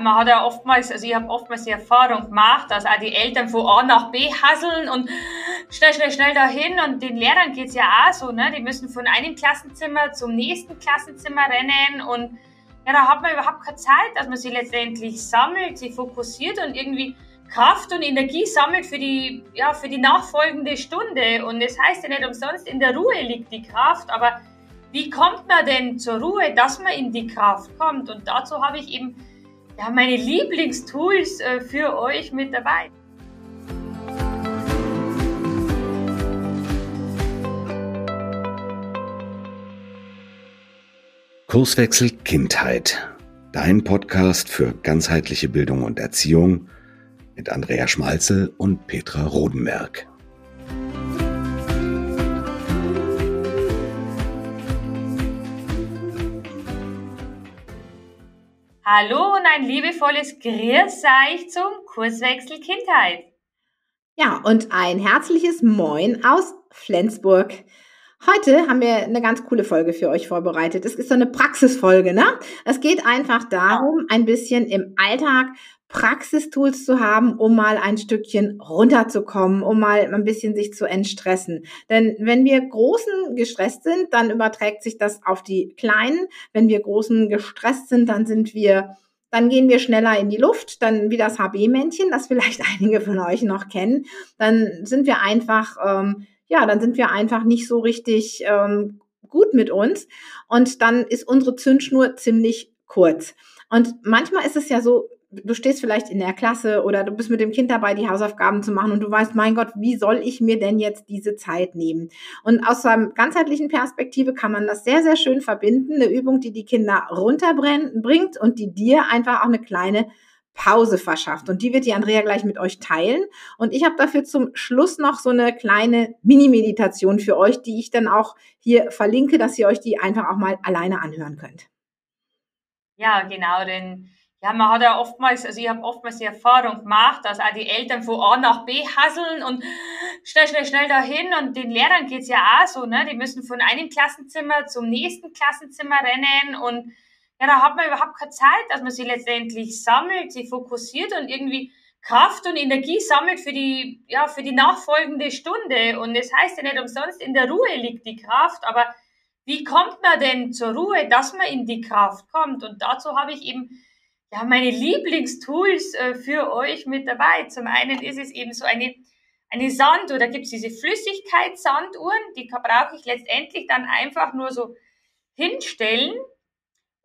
man hat ja oftmals, also ich habe oftmals die Erfahrung gemacht, dass auch die Eltern von A nach B hasseln und schnell, schnell, schnell dahin und den Lehrern geht's ja auch so, ne? Die müssen von einem Klassenzimmer zum nächsten Klassenzimmer rennen und ja, da hat man überhaupt keine Zeit, dass man sich letztendlich sammelt, sich fokussiert und irgendwie Kraft und Energie sammelt für die, ja, für die nachfolgende Stunde. Und es das heißt ja nicht umsonst, in der Ruhe liegt die Kraft, aber wie kommt man denn zur Ruhe, dass man in die Kraft kommt? Und dazu habe ich eben ja, meine Lieblingstools äh, für euch mit dabei. Kurswechsel Kindheit. Dein Podcast für ganzheitliche Bildung und Erziehung mit Andrea Schmalzel und Petra Rodenberg. Hallo und ein liebevolles Grüß euch zum Kurswechsel Kindheit. Ja, und ein herzliches Moin aus Flensburg. Heute haben wir eine ganz coole Folge für euch vorbereitet. Es ist so eine Praxisfolge, ne? Es geht einfach darum, ein bisschen im Alltag Praxistools zu haben, um mal ein Stückchen runterzukommen, um mal ein bisschen sich zu entstressen. Denn wenn wir Großen gestresst sind, dann überträgt sich das auf die Kleinen. Wenn wir Großen gestresst sind, dann sind wir dann gehen wir schneller in die Luft, dann wie das HB-Männchen, das vielleicht einige von euch noch kennen. Dann sind wir einfach, ähm, ja, dann sind wir einfach nicht so richtig ähm, gut mit uns und dann ist unsere Zündschnur ziemlich kurz. Und manchmal ist es ja so, du stehst vielleicht in der Klasse oder du bist mit dem Kind dabei, die Hausaufgaben zu machen und du weißt, mein Gott, wie soll ich mir denn jetzt diese Zeit nehmen? Und aus einer ganzheitlichen Perspektive kann man das sehr, sehr schön verbinden. Eine Übung, die die Kinder runterbringt und die dir einfach auch eine kleine Pause verschafft. Und die wird die Andrea gleich mit euch teilen. Und ich habe dafür zum Schluss noch so eine kleine Mini-Meditation für euch, die ich dann auch hier verlinke, dass ihr euch die einfach auch mal alleine anhören könnt. Ja, genau, denn ja, man hat ja oftmals, also ich habe oftmals die Erfahrung gemacht, dass auch die Eltern von A nach B hasseln und schnell, schnell, schnell dahin und den Lehrern geht's ja auch so, ne? Die müssen von einem Klassenzimmer zum nächsten Klassenzimmer rennen und ja, da hat man überhaupt keine Zeit, dass man sich letztendlich sammelt, sich fokussiert und irgendwie Kraft und Energie sammelt für die, ja, für die nachfolgende Stunde. Und es das heißt ja nicht umsonst, in der Ruhe liegt die Kraft, aber wie kommt man denn zur Ruhe, dass man in die Kraft kommt? Und dazu habe ich eben ja, meine Lieblingstools äh, für euch mit dabei. Zum einen ist es eben so eine, eine Sanduhr, da gibt's diese Flüssigkeitssanduhren, die brauche ich letztendlich dann einfach nur so hinstellen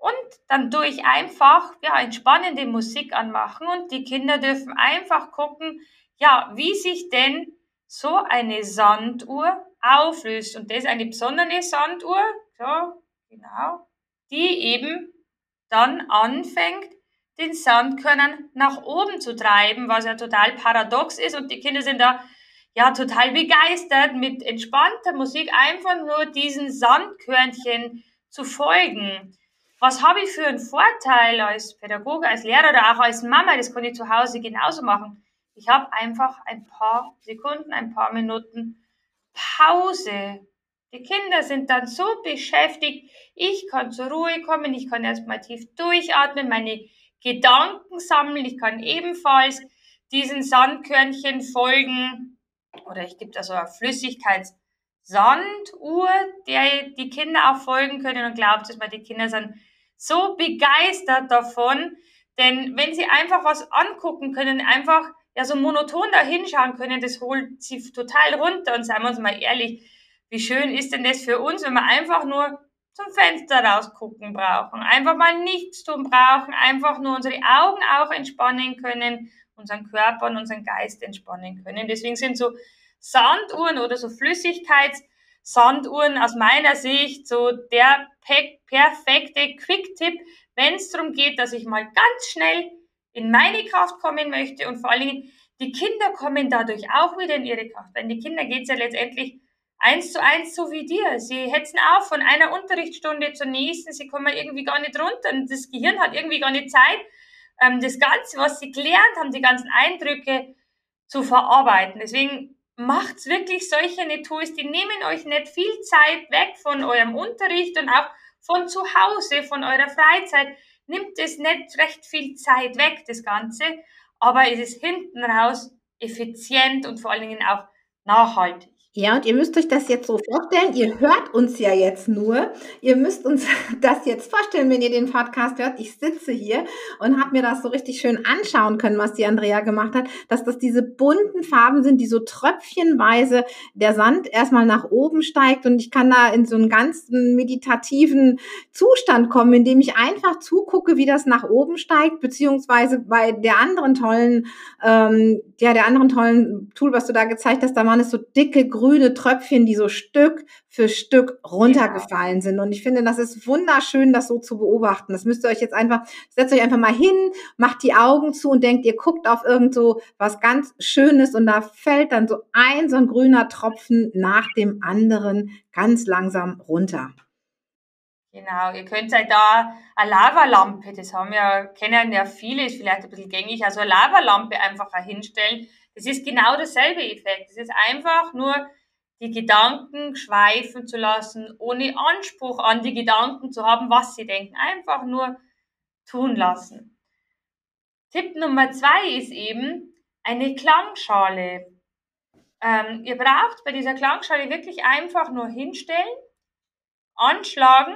und dann tue ich einfach ja, entspannende Musik anmachen und die Kinder dürfen einfach gucken, ja, wie sich denn so eine Sanduhr auflöst. Und das ist eine besondere Sanduhr, so, genau, die eben dann anfängt, den Sandkörnern nach oben zu treiben, was ja total paradox ist und die Kinder sind da ja total begeistert mit entspannter Musik einfach nur diesen Sandkörnchen zu folgen. Was habe ich für einen Vorteil als Pädagoge, als Lehrer oder auch als Mama? Das kann ich zu Hause genauso machen. Ich habe einfach ein paar Sekunden, ein paar Minuten Pause. Die Kinder sind dann so beschäftigt, ich kann zur Ruhe kommen, ich kann erstmal tief durchatmen, meine Gedanken sammeln. Ich kann ebenfalls diesen Sandkörnchen folgen. Oder ich gebe da so eine Flüssigkeitssanduhr, der die Kinder auch folgen können und glaubt es mal, die Kinder sind so begeistert davon. Denn wenn sie einfach was angucken können, einfach ja so monoton da hinschauen können, das holt sie total runter. Und seien wir uns mal ehrlich, wie schön ist denn das für uns, wenn wir einfach nur zum Fenster rausgucken brauchen, einfach mal nichts tun brauchen, einfach nur unsere Augen auch entspannen können, unseren Körper und unseren Geist entspannen können. Deswegen sind so Sanduhren oder so Flüssigkeitssanduhren aus meiner Sicht so der perfekte Quick-Tipp, wenn es darum geht, dass ich mal ganz schnell in meine Kraft kommen möchte und vor allen Dingen die Kinder kommen dadurch auch wieder in ihre Kraft. Denn die Kinder geht es ja letztendlich eins zu eins so wie dir. Sie hetzen auf von einer Unterrichtsstunde zur nächsten. Sie kommen irgendwie gar nicht runter und das Gehirn hat irgendwie gar nicht Zeit, ähm, das Ganze, was sie gelernt haben, die ganzen Eindrücke zu verarbeiten. Deswegen macht's wirklich solche Tools, die nehmen euch nicht viel Zeit weg von eurem Unterricht und auch von zu Hause, von eurer Freizeit. nimmt es nicht recht viel Zeit weg, das Ganze, aber es ist hinten raus effizient und vor allen Dingen auch nachhaltig. Ja, und ihr müsst euch das jetzt so vorstellen. Ihr hört uns ja jetzt nur. Ihr müsst uns das jetzt vorstellen, wenn ihr den Podcast hört. Ich sitze hier und habe mir das so richtig schön anschauen können, was die Andrea gemacht hat, dass das diese bunten Farben sind, die so tröpfchenweise der Sand erstmal nach oben steigt und ich kann da in so einen ganzen meditativen Zustand kommen, in dem ich einfach zugucke, wie das nach oben steigt, beziehungsweise bei der anderen tollen, ähm, ja, der anderen tollen Tool, was du da gezeigt hast, da waren es so dicke, grüne Tröpfchen, die so Stück für Stück runtergefallen sind. Und ich finde, das ist wunderschön, das so zu beobachten. Das müsst ihr euch jetzt einfach, setzt euch einfach mal hin, macht die Augen zu und denkt, ihr guckt auf irgend so was ganz Schönes und da fällt dann so ein, so ein grüner Tropfen nach dem anderen ganz langsam runter. Genau, ihr könnt euch da eine Lavalampe, das haben ja, kennen ja viele, ist vielleicht ein bisschen gängig, also eine Lavalampe einfach hinstellen es ist genau derselbe Effekt. Es ist einfach nur die Gedanken schweifen zu lassen, ohne Anspruch an die Gedanken zu haben, was sie denken. Einfach nur tun lassen. Tipp Nummer zwei ist eben eine Klangschale. Ähm, ihr braucht bei dieser Klangschale wirklich einfach nur hinstellen, anschlagen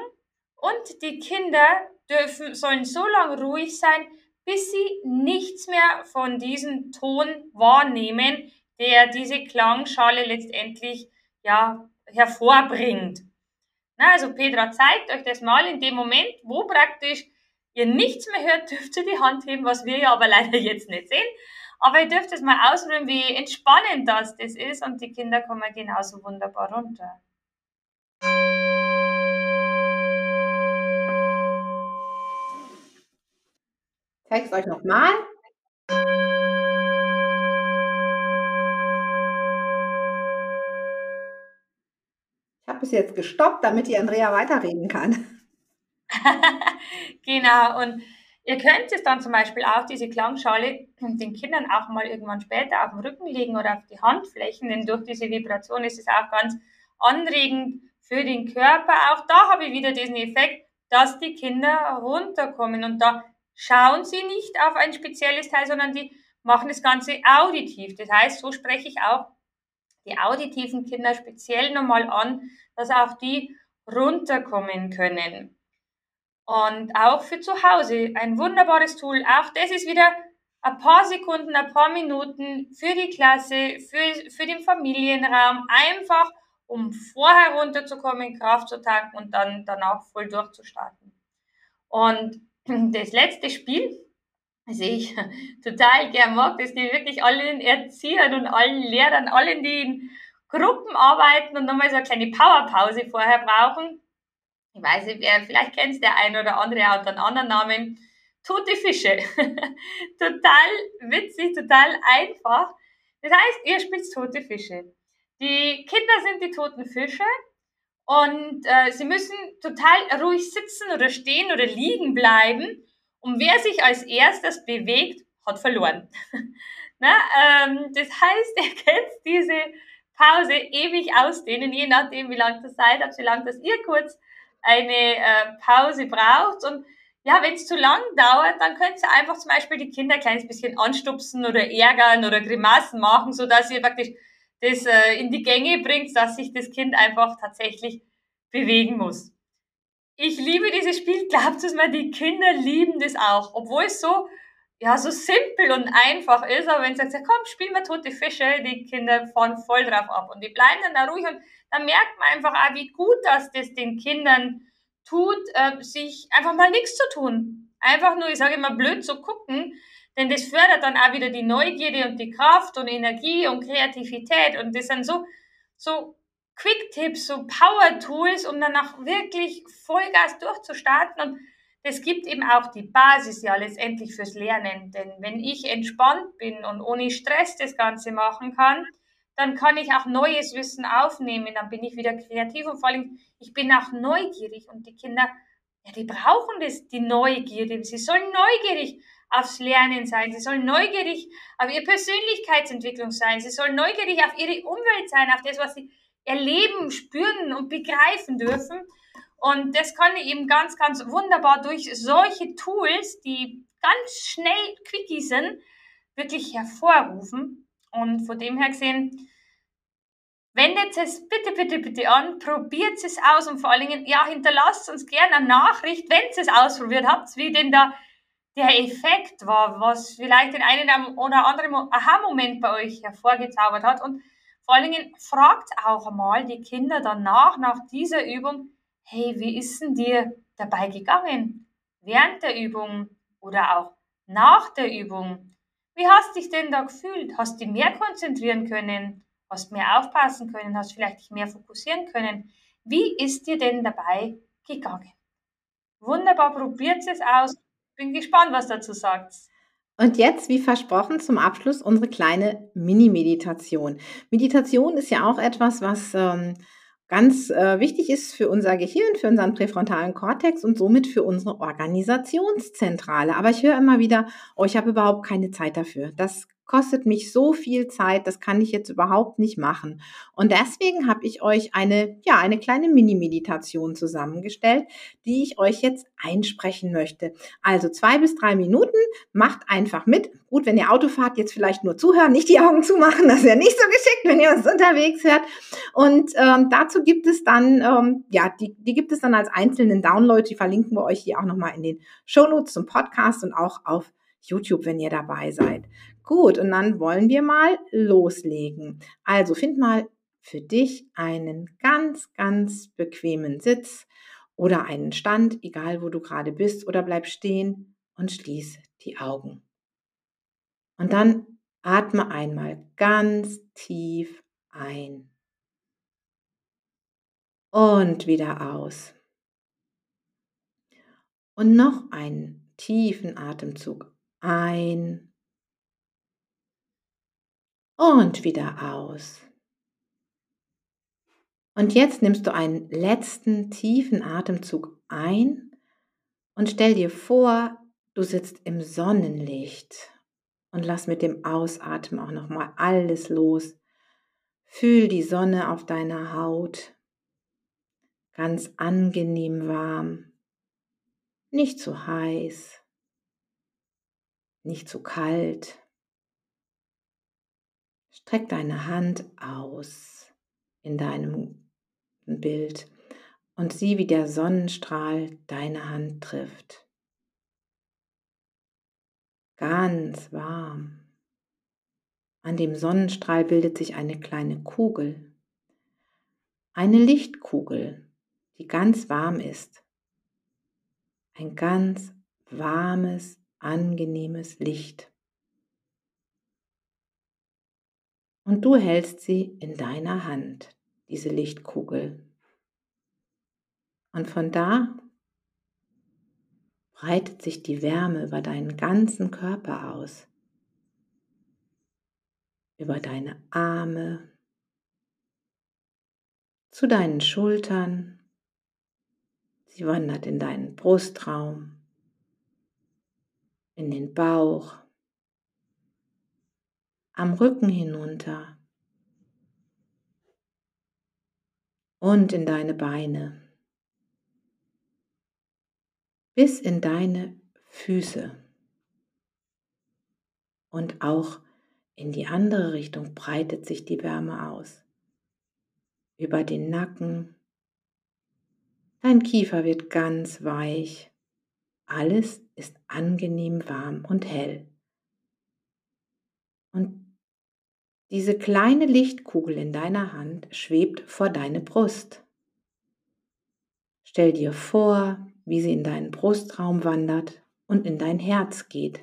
und die Kinder dürfen, sollen so lange ruhig sein, bis sie nichts mehr von diesem Ton wahrnehmen, der diese Klangschale letztendlich ja, hervorbringt. Na, also Petra zeigt euch das mal in dem Moment, wo praktisch ihr nichts mehr hört, dürft ihr die Hand heben, was wir ja aber leider jetzt nicht sehen. Aber ihr dürft es mal ausprobieren, wie entspannend das, das ist und die Kinder kommen genauso wunderbar runter. Zeige es euch nochmal. Ich habe es jetzt gestoppt, damit die Andrea weiterreden kann. genau, und ihr könnt es dann zum Beispiel auch, diese Klangschale, den Kindern auch mal irgendwann später auf den Rücken legen oder auf die Handflächen, denn durch diese Vibration ist es auch ganz anregend für den Körper. Auch da habe ich wieder diesen Effekt, dass die Kinder runterkommen und da schauen sie nicht auf ein spezielles Teil, sondern die machen das Ganze auditiv. Das heißt, so spreche ich auch die auditiven Kinder speziell nochmal an, dass auch die runterkommen können. Und auch für zu Hause ein wunderbares Tool. Auch das ist wieder ein paar Sekunden, ein paar Minuten für die Klasse, für, für den Familienraum, einfach um vorher runterzukommen, Kraft zu tanken und dann danach voll durchzustarten. Und das letzte Spiel, das ich total gern mag, das die wirklich allen Erziehern und allen Lehrern, allen, die in Gruppen arbeiten und nochmal so eine kleine Powerpause vorher brauchen. Ich weiß nicht, wer, vielleicht kennt der eine oder andere, hat einen anderen Namen. Tote Fische. total witzig, total einfach. Das heißt, ihr spielt tote Fische. Die Kinder sind die toten Fische und äh, sie müssen total ruhig sitzen oder stehen oder liegen bleiben. Und wer sich als erstes bewegt, hat verloren. Na, ähm, das heißt, ihr könnt diese Pause ewig ausdehnen, je nachdem, wie lange das Zeit habt, wie lange das ihr kurz eine äh, Pause braucht. Und ja, wenn es zu lang dauert, dann könnt ihr einfach zum Beispiel die Kinder ein kleines bisschen anstupsen oder ärgern oder Grimassen machen, so dass ihr praktisch das äh, in die Gänge bringt, dass sich das Kind einfach tatsächlich bewegen muss. Ich liebe dieses Spiel, glaubt es mir, die Kinder lieben das auch, obwohl es so, ja, so simpel und einfach ist, aber wenn sie sagt, komm, spiel mal tote Fische, die Kinder fahren voll drauf ab und die bleiben dann da ruhig und dann merkt man einfach auch, wie gut das das den Kindern tut, äh, sich einfach mal nichts zu tun. Einfach nur, ich sage immer, blöd zu gucken, denn das fördert dann auch wieder die Neugierde und die Kraft und Energie und Kreativität. Und das sind so, so Quick-Tipps, so Power-Tools, um danach wirklich Vollgas durchzustarten. Und das gibt eben auch die Basis ja letztendlich fürs Lernen. Denn wenn ich entspannt bin und ohne Stress das Ganze machen kann, dann kann ich auch neues Wissen aufnehmen. Dann bin ich wieder kreativ und vor allem, ich bin auch neugierig. Und die Kinder, ja, die brauchen das, die Neugierde. Sie sollen neugierig aufs Lernen sein. Sie sollen neugierig auf ihre Persönlichkeitsentwicklung sein. Sie sollen neugierig auf ihre Umwelt sein, auf das, was sie erleben, spüren und begreifen dürfen. Und das kann ich eben ganz, ganz wunderbar durch solche Tools, die ganz schnell quickie sind, wirklich hervorrufen. Und von dem her gesehen, wendet es bitte, bitte, bitte an, probiert es aus und vor allen Dingen, ja, hinterlasst uns gerne eine Nachricht, wenn ihr es ausprobiert habt, wie denn da der Effekt war, was vielleicht den einen oder anderen Aha-Moment bei euch hervorgezaubert hat. Und vor allen Dingen fragt auch mal die Kinder danach, nach dieser Übung, hey, wie ist denn dir dabei gegangen? Während der Übung oder auch nach der Übung? Wie hast dich denn da gefühlt? Hast du dich mehr konzentrieren können? Hast mehr aufpassen können? Hast vielleicht dich mehr fokussieren können? Wie ist dir denn dabei gegangen? Wunderbar, probiert es aus bin gespannt, was dazu sagt. Und jetzt, wie versprochen, zum Abschluss unsere kleine Mini-Meditation. Meditation ist ja auch etwas, was ähm, ganz äh, wichtig ist für unser Gehirn, für unseren präfrontalen Kortex und somit für unsere Organisationszentrale. Aber ich höre immer wieder, oh, ich habe überhaupt keine Zeit dafür. Das kostet mich so viel Zeit, das kann ich jetzt überhaupt nicht machen. Und deswegen habe ich euch eine, ja, eine kleine Mini-Meditation zusammengestellt, die ich euch jetzt einsprechen möchte. Also zwei bis drei Minuten, macht einfach mit. Gut, wenn ihr Auto fahrt, jetzt vielleicht nur zuhören, nicht die Augen zumachen, das wäre nicht so geschickt, wenn ihr uns unterwegs hört. Und ähm, dazu gibt es dann, ähm, ja, die, die gibt es dann als einzelnen Download, die verlinken wir euch hier auch nochmal in den Shownotes zum Podcast und auch auf YouTube, wenn ihr dabei seid. Gut, und dann wollen wir mal loslegen. Also find mal für dich einen ganz, ganz bequemen Sitz oder einen Stand, egal wo du gerade bist, oder bleib stehen und schließ die Augen. Und dann atme einmal ganz tief ein und wieder aus. Und noch einen tiefen Atemzug ein und wieder aus. Und jetzt nimmst du einen letzten tiefen Atemzug ein und stell dir vor, du sitzt im Sonnenlicht und lass mit dem Ausatmen auch noch mal alles los. Fühl die Sonne auf deiner Haut. Ganz angenehm warm. Nicht zu heiß. Nicht zu kalt. Streck deine Hand aus in deinem Bild und sieh, wie der Sonnenstrahl deine Hand trifft. Ganz warm. An dem Sonnenstrahl bildet sich eine kleine Kugel, eine Lichtkugel, die ganz warm ist. Ein ganz warmes, angenehmes Licht. Und du hältst sie in deiner Hand, diese Lichtkugel. Und von da breitet sich die Wärme über deinen ganzen Körper aus, über deine Arme, zu deinen Schultern, sie wandert in deinen Brustraum, in den Bauch, am Rücken hinunter. Und in deine Beine. Bis in deine Füße. Und auch in die andere Richtung breitet sich die Wärme aus. Über den Nacken, dein Kiefer wird ganz weich, alles ist angenehm warm und hell. Und diese kleine Lichtkugel in deiner Hand schwebt vor deine Brust. Stell dir vor, wie sie in deinen Brustraum wandert und in dein Herz geht.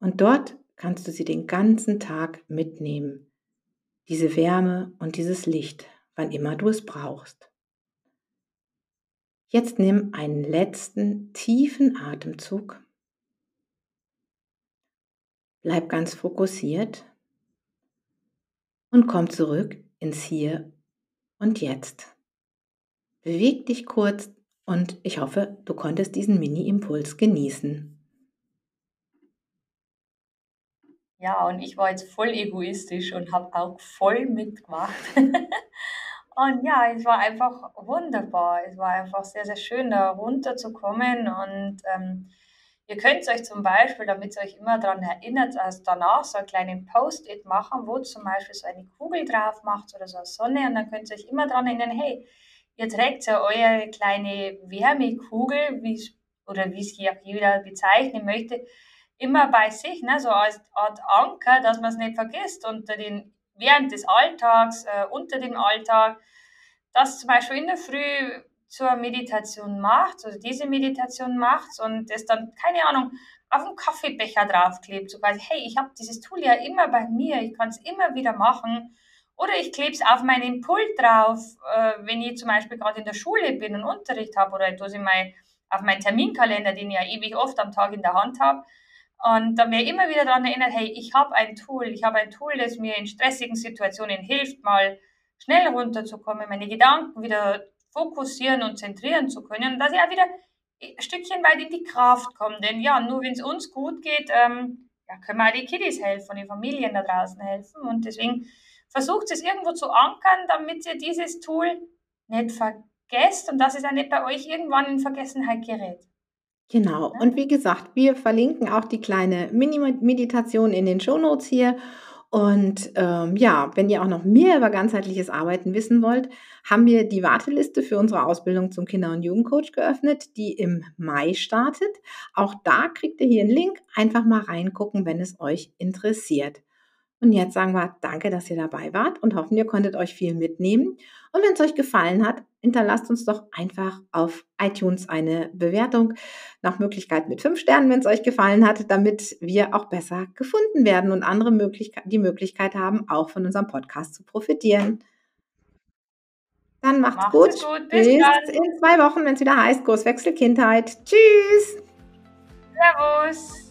Und dort kannst du sie den ganzen Tag mitnehmen, diese Wärme und dieses Licht, wann immer du es brauchst. Jetzt nimm einen letzten tiefen Atemzug. Bleib ganz fokussiert und komm zurück ins Hier und Jetzt. Beweg dich kurz und ich hoffe, du konntest diesen Mini-Impuls genießen. Ja, und ich war jetzt voll egoistisch und habe auch voll mitgemacht. Und ja, es war einfach wunderbar. Es war einfach sehr, sehr schön, da runterzukommen. Und ähm, ihr könnt euch zum Beispiel, damit ihr euch immer daran erinnert, als danach so einen kleinen Post-it machen, wo zum Beispiel so eine Kugel drauf macht oder so eine Sonne. Und dann könnt ihr euch immer daran erinnern, hey, ihr trägt ja eure kleine Wärmekugel, wie oder wie es hier jeder bezeichnen möchte, immer bei sich, ne? so als Art Anker, dass man es nicht vergisst unter den, während des Alltags, äh, unter dem Alltag, das zum Beispiel in der Früh zur Meditation macht, also diese Meditation macht und es dann, keine Ahnung, auf dem Kaffeebecher draufklebt, so quasi, hey, ich habe dieses Tool ja immer bei mir, ich kann es immer wieder machen. Oder ich klebe es auf meinen Pult drauf, äh, wenn ich zum Beispiel gerade in der Schule bin und Unterricht habe oder ich tue sie mal auf meinen Terminkalender, den ich ja ewig oft am Tag in der Hand habe. Und da mir immer wieder daran erinnert, hey, ich habe ein Tool, ich habe ein Tool, das mir in stressigen Situationen hilft, mal schnell runterzukommen, meine Gedanken wieder fokussieren und zentrieren zu können, dass ich auch wieder ein Stückchen weit in die Kraft komme. Denn ja, nur wenn es uns gut geht, ähm, ja, können wir auch die Kiddies helfen, die Familien da draußen helfen. Und deswegen versucht es irgendwo zu ankern, damit ihr dieses Tool nicht vergesst und dass es auch nicht bei euch irgendwann in Vergessenheit gerät. Genau. Und wie gesagt, wir verlinken auch die kleine Mini-Meditation in den Shownotes hier. Und ähm, ja, wenn ihr auch noch mehr über ganzheitliches Arbeiten wissen wollt, haben wir die Warteliste für unsere Ausbildung zum Kinder- und Jugendcoach geöffnet, die im Mai startet. Auch da kriegt ihr hier einen Link. Einfach mal reingucken, wenn es euch interessiert. Und jetzt sagen wir danke, dass ihr dabei wart und hoffen, ihr konntet euch viel mitnehmen. Und wenn es euch gefallen hat, hinterlasst uns doch einfach auf iTunes eine Bewertung. Nach Möglichkeit mit fünf Sternen, wenn es euch gefallen hat, damit wir auch besser gefunden werden und andere Möglichkeit, die Möglichkeit haben, auch von unserem Podcast zu profitieren. Dann macht's, macht's gut. gut. Bis, Bis in zwei Wochen, wenn es wieder heißt Kurswechsel Kindheit. Tschüss. Servus.